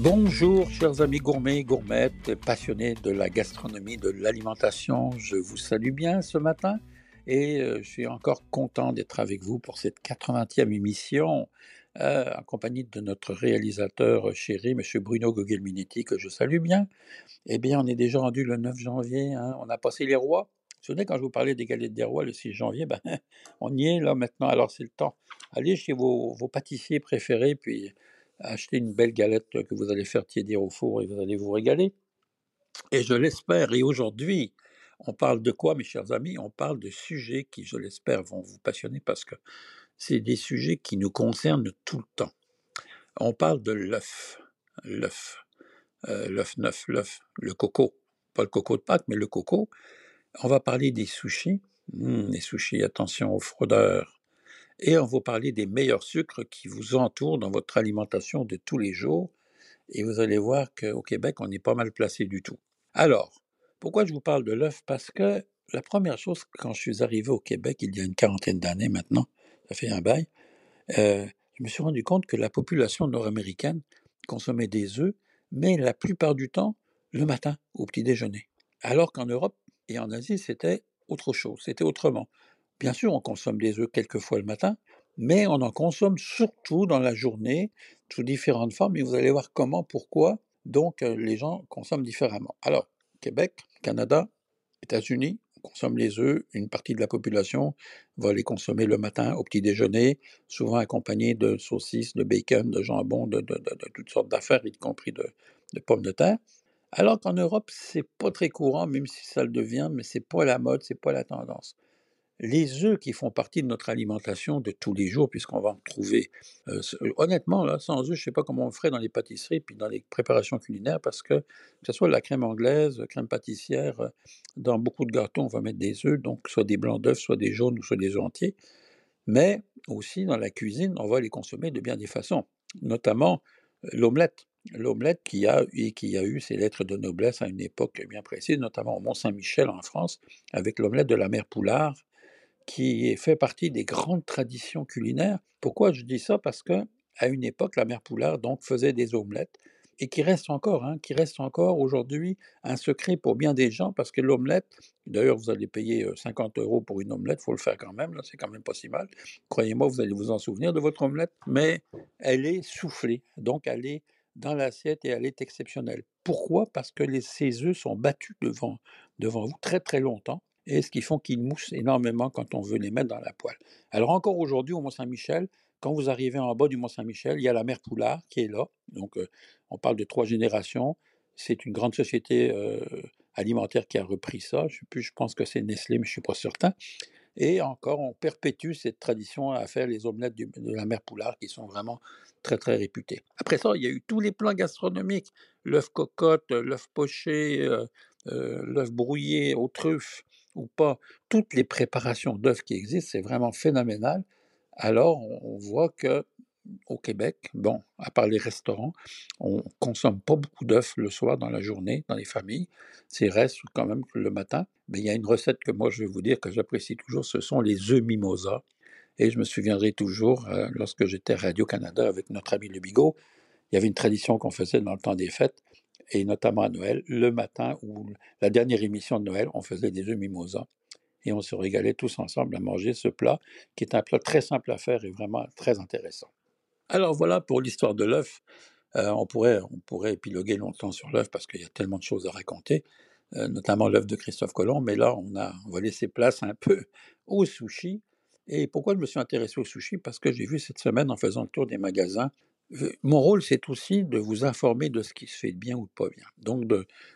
Bonjour chers amis gourmets, gourmettes, passionnés de la gastronomie, de l'alimentation. Je vous salue bien ce matin et euh, je suis encore content d'être avec vous pour cette 80e émission euh, en compagnie de notre réalisateur chéri, M. Bruno Gugelminetti, que je salue bien. Eh bien, on est déjà rendu le 9 janvier, hein. on a passé les rois. Vous vous souvenez quand je vous parlais des galettes des rois le 6 janvier, ben, on y est là maintenant, alors c'est le temps. Allez chez vos, vos pâtissiers préférés, puis achetez une belle galette que vous allez faire tiédir au four et vous allez vous régaler. Et je l'espère, et aujourd'hui, on parle de quoi, mes chers amis? On parle de sujets qui, je l'espère, vont vous passionner parce que c'est des sujets qui nous concernent tout le temps. On parle de l'œuf, l'œuf, euh, l'œuf neuf, l'œuf, le coco, pas le coco de Pâques, mais le coco. On va parler des sushis. Hum, les sushis, attention aux fraudeurs, et on va parler des meilleurs sucres qui vous entourent dans votre alimentation de tous les jours. Et vous allez voir qu'au Québec, on n'est pas mal placé du tout. Alors, pourquoi je vous parle de l'œuf? Parce que la première chose, quand je suis arrivé au Québec, il y a une quarantaine d'années maintenant, ça fait un bail, euh, je me suis rendu compte que la population nord-américaine consommait des œufs, mais la plupart du temps, le matin, au petit déjeuner. Alors qu'en Europe et en Asie, c'était autre chose, c'était autrement. Bien sûr, on consomme des œufs quelques fois le matin, mais on en consomme surtout dans la journée, sous différentes formes, et vous allez voir comment, pourquoi, donc euh, les gens consomment différemment. Alors, Québec, Canada, États-Unis, on consomme les œufs, une partie de la population va les consommer le matin au petit déjeuner, souvent accompagnés de saucisses, de bacon, de jambon, de, toutes sortes d'affaires, y compris de, de pommes de terre. Alors qu'en Europe, c'est pas très courant, même si ça le devient, mais c'est pas la mode, c'est pas la tendance les œufs qui font partie de notre alimentation de tous les jours, puisqu'on va en trouver. Euh, euh, honnêtement, sans œufs, je ne sais pas comment on ferait dans les pâtisseries puis dans les préparations culinaires, parce que que ce soit la crème anglaise, crème pâtissière, euh, dans beaucoup de gâteaux, on va mettre des œufs, donc soit des blancs d'œufs, soit des jaunes ou soit des œufs entiers. Mais aussi dans la cuisine, on va les consommer de bien des façons, notamment l'omelette. L'omelette qui a, qui a eu ses lettres de noblesse à une époque bien précise, notamment au Mont-Saint-Michel en France, avec l'omelette de la mère Poulard, qui fait partie des grandes traditions culinaires. Pourquoi je dis ça? Parce que à une époque, la mère Poulard donc faisait des omelettes et qui reste encore, hein, qui reste encore aujourd'hui un secret pour bien des gens parce que l'omelette, d'ailleurs vous allez payer 50 euros pour une omelette, faut le faire quand même, là c'est quand même pas si mal. Croyez-moi, vous allez vous en souvenir de votre omelette, mais elle est soufflée, donc elle est dans l'assiette et elle est exceptionnelle. Pourquoi? Parce que ces œufs sont battus devant, devant vous très très longtemps et ce qui font qu'ils moussent énormément quand on veut les mettre dans la poêle. Alors encore aujourd'hui au Mont-Saint-Michel, quand vous arrivez en bas du Mont-Saint-Michel, il y a la mère Poulard qui est là. Donc euh, on parle de trois générations. C'est une grande société euh, alimentaire qui a repris ça. Je, plus, je pense que c'est Nestlé, mais je ne suis pas certain. Et encore, on perpétue cette tradition à faire les omelettes de la mère Poulard qui sont vraiment très très réputées. Après ça, il y a eu tous les plans gastronomiques l'œuf cocotte, l'œuf poché, euh, l'œuf brouillé aux truffes, ou pas, toutes les préparations d'œufs qui existent, c'est vraiment phénoménal. Alors, on voit que au Québec, bon, à part les restaurants, on consomme pas beaucoup d'œufs le soir dans la journée, dans les familles. C'est reste quand même le matin. Mais il y a une recette que moi je vais vous dire que j'apprécie toujours, ce sont les œufs mimosa. Et je me souviendrai toujours, euh, lorsque j'étais à Radio-Canada avec notre ami Le Bigot, il y avait une tradition qu'on faisait dans le temps des fêtes et notamment à Noël, le matin ou la dernière émission de Noël, on faisait des œufs mimosa et on se régalait tous ensemble à manger ce plat qui est un plat très simple à faire et vraiment très intéressant. Alors voilà pour l'histoire de l'œuf. Euh, on, pourrait, on pourrait épiloguer longtemps sur l'œuf parce qu'il y a tellement de choses à raconter, euh, notamment l'œuf de Christophe Colomb, mais là on, a, on va laisser place un peu au sushi. Et pourquoi je me suis intéressé au sushi? Parce que j'ai vu cette semaine en faisant le tour des magasins mon rôle, c'est aussi de vous informer de ce qui se fait de bien ou de pas bien. Donc,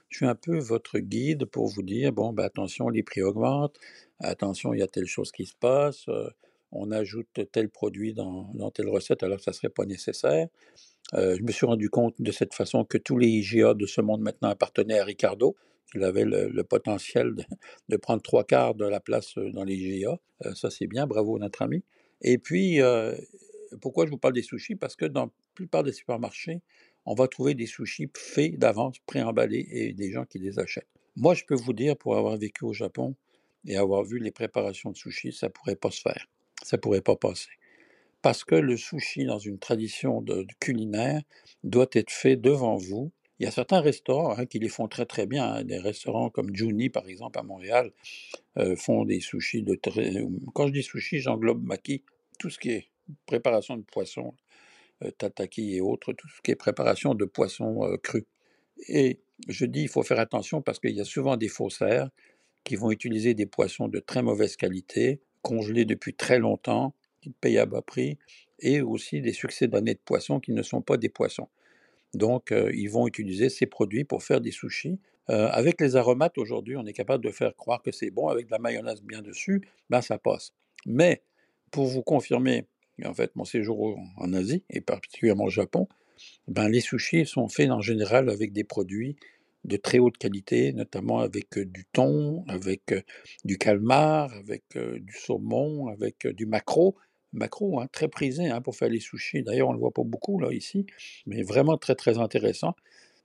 je suis un peu votre guide pour vous dire, bon, ben, attention, les prix augmentent, attention, il y a telle chose qui se passe, euh, on ajoute tel produit dans, telle recette alors que ça ne serait pas nécessaire. Euh, je me suis rendu compte de cette façon que tous les IGA de ce monde maintenant appartenaient à Ricardo, qu'il avait le, potentiel de, prendre trois quarts de la place euh, dans les IGA. ça, c'est bien, bravo notre ami. Et puis, pourquoi je vous parle des sushis? Parce que dans la plupart des supermarchés, on va trouver des sushis faits d'avance, préemballés, et des gens qui les achètent. Moi, je peux vous dire, pour avoir vécu au Japon et avoir vu les préparations de sushis, ça ne pourrait pas se faire. Ça ne pourrait pas passer. parce que le sushi, dans une tradition culinaire, doit être fait devant vous. Il y a certains restaurants hein, qui les font très très bien. hein. Des restaurants comme Juni, par exemple, à Montréal, euh, font des sushis de très... Quand je dis sushi, j'englobe maki, tout ce qui est préparation de poisson, euh, tataki et autres, tout ce qui est préparation de poisson euh, cru. Et je dis, il faut faire attention parce qu'il y a souvent des faussaires qui vont utiliser des poissons de très mauvaise qualité, congelés depuis très longtemps, qui payent à bas prix, et aussi des succès d'années de poissons qui ne sont pas des poissons. Donc, euh, ils vont utiliser ces produits pour faire des sushis. Avec les aromates, aujourd'hui, on est capable de faire croire que c'est bon. Avec de la mayonnaise bien dessus, ben ça passe. Mais, pour vous confirmer, en fait, mon séjour en Asie, et particulièrement au Japon, ben, les sushis sont faits en général avec des produits de très haute qualité, notamment avec euh, du thon, avec euh, du calmar, avec euh, du saumon, avec du maquereau. Maquereau, hein, très prisé hein, pour faire les sushis. D'ailleurs, on ne le voit pas beaucoup là ici, mais vraiment très très intéressant.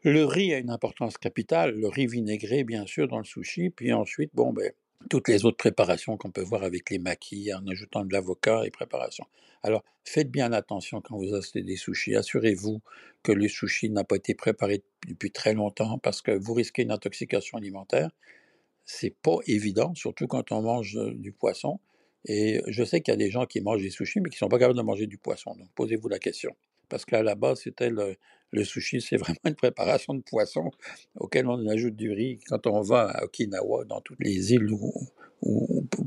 Le riz a une importance capitale, le riz vinaigré bien sûr dans le sushi, puis ensuite, bon, ben, toutes les autres préparations qu'on peut voir avec les maquis, en ajoutant de l'avocat et préparation. Alors, faites bien attention quand vous achetez des sushis. Assurez-vous que le sushi n'a pas été préparé depuis très longtemps parce que vous risquez une intoxication alimentaire. C'est pas évident, surtout quand on mange euh, du poisson. Et je sais qu'il y a des gens qui mangent des sushis, mais qui sont pas capables de manger du poisson. Donc, posez-vous la question. Parce qu'à la base, c'était le, sushi, c'est vraiment une préparation de poisson auquel on ajoute du riz. Quand on va à Okinawa, dans toutes les îles ou,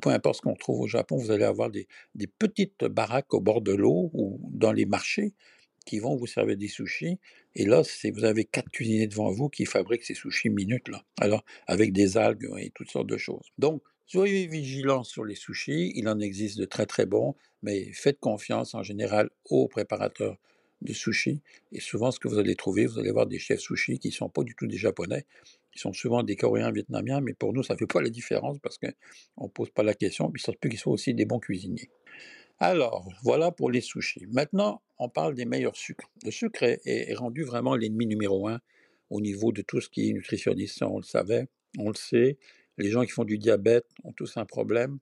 peu importe ce qu'on trouve au Japon, vous allez avoir des, petites baraques au bord de l'eau ou dans les marchés qui vont vous servir des sushis. Et là, vous avez quatre cuisiniers devant vous qui fabriquent ces sushis minutes. Alors, avec des algues et toutes sortes de choses. Donc, soyez vigilants sur les sushis. Il en existe de très très bons, mais faites confiance en général aux préparateurs de sushis. Et souvent, ce que vous allez trouver, vous allez voir des chefs sushis qui ne sont pas du tout des Japonais, qui sont souvent des Coréens, Vietnamiens, mais pour nous, ça ne fait pas la différence parce qu'on ne pose pas la question, puis ça se peut qu'ils soient aussi des bons cuisiniers. Alors, voilà pour les sushis. Maintenant, on parle des meilleurs sucres. Le sucre est, est- rendu vraiment l'ennemi numéro un au niveau de tout ce qui est nutritionniste. On le savait, on le sait. Les gens qui font du diabète ont tous un problème.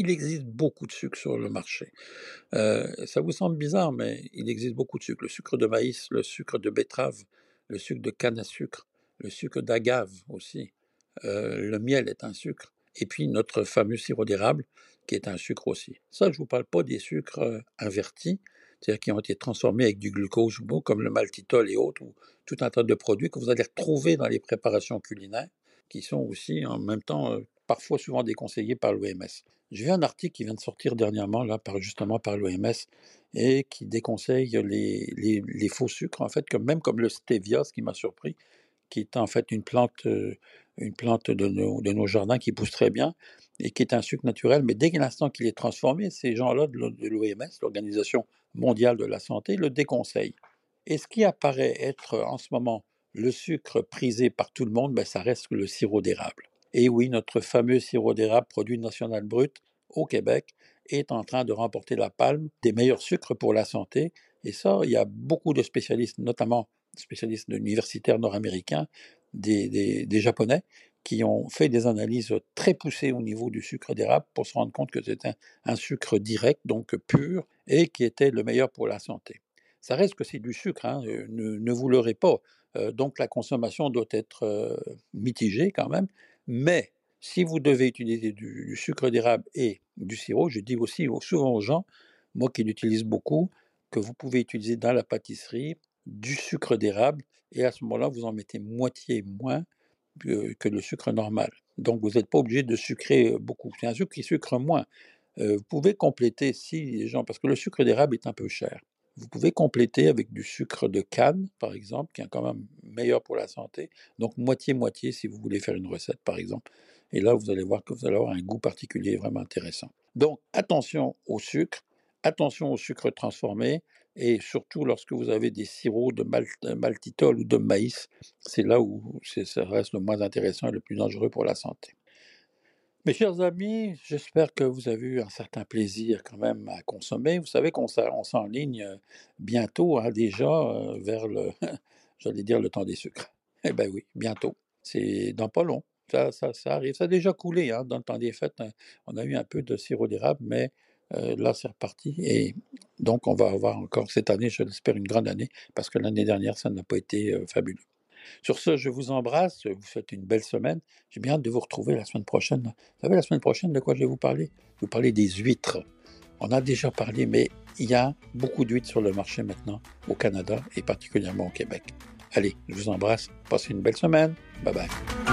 Il existe beaucoup de sucre sur le marché. Euh, ça vous semble bizarre, mais il existe beaucoup de sucre. Le sucre de maïs, le sucre de betterave, le sucre de canne à sucre, le sucre d'agave aussi. Euh, le miel est un sucre. Et puis notre fameux sirop d'érable, qui est un sucre aussi. Ça, je ne vous parle pas des sucres euh, invertis, c'est-à-dire qui ont été transformés avec du glucose ou comme le maltitol et autres, ou tout un tas de produits que vous allez retrouver dans les préparations culinaires, qui sont aussi en même temps parfois souvent déconseillés par l'OMS. J'ai vu un article qui vient de sortir dernièrement, là, par, justement par l'OMS, et qui déconseille les, faux sucres, en fait, comme, même comme le stevia, ce qui m'a surpris, qui est en fait une plante, euh, une plante de nos, jardins qui pousse très bien et qui est un sucre naturel, mais dès l'instant qu'il est transformé, ces gens-là de l'OMS, l'Organisation mondiale de la santé, le déconseillent. Et ce qui apparaît être en ce moment le sucre prisé par tout le monde, ben, ça reste le sirop d'érable. Et oui, notre fameux sirop d'érable, produit national brut au Québec, est en train de remporter la palme des meilleurs sucres pour la santé. Et ça, il y a beaucoup de spécialistes, notamment spécialistes universitaires nord-américains, des, Japonais, qui ont fait des analyses très poussées au niveau du sucre d'érable pour se rendre compte que c'était un, sucre direct, donc pur, et qui était le meilleur pour la santé. Ça reste que c'est du sucre, hein, euh, ne, ne vous leurrez pas. Euh, donc la consommation doit être euh, mitigée quand même, mais si vous devez utiliser du, sucre d'érable et du sirop, je dis aussi au- souvent aux gens, moi qui l'utilise beaucoup, que vous pouvez utiliser dans la pâtisserie du sucre d'érable et à ce moment-là, vous en mettez moitié moins que, que le sucre normal. Donc, vous n'êtes pas obligé de sucrer euh, beaucoup. C'est un sucre qui sucre moins. Euh, vous pouvez compléter si les gens, parce que le sucre d'érable est un peu cher. Vous pouvez compléter avec du sucre de canne, par exemple, qui est quand même meilleur pour la santé. Donc, moitié-moitié si vous voulez faire une recette, par exemple. Et là, vous allez voir que vous allez avoir un goût particulier vraiment intéressant. Donc, attention au sucre, attention au sucre transformé, et surtout lorsque vous avez des sirops de mal- de maltitol ou de maïs, c'est là où ça reste le moins intéressant et le plus dangereux pour la santé. Mes chers amis, j'espère que vous avez eu un certain plaisir quand même à consommer. Vous savez qu'on s'enligne euh, bientôt hein, déjà euh, vers le, j'allais dire le temps des sucres. Eh bien oui, bientôt. C'est dans pas long. Ça, arrive. Ça a déjà coulé hein, dans le temps des fêtes. hein. On a eu un peu de sirop d'érable, mais euh, là c'est reparti. Et Donc, on va avoir encore cette année, je l'espère, une grande année, parce que l'année dernière, ça n'a pas été fabuleux. Sur ce, je vous embrasse, je vous souhaite une belle semaine. J'ai bien hâte de vous retrouver la semaine prochaine. Vous savez, la semaine prochaine, de quoi je vais vous parler? Je vous parler des huîtres. On a déjà parlé, mais il y a beaucoup d'huîtres sur le marché maintenant au Canada et particulièrement au Québec. Allez, je vous embrasse. Passez une belle semaine. Bye bye.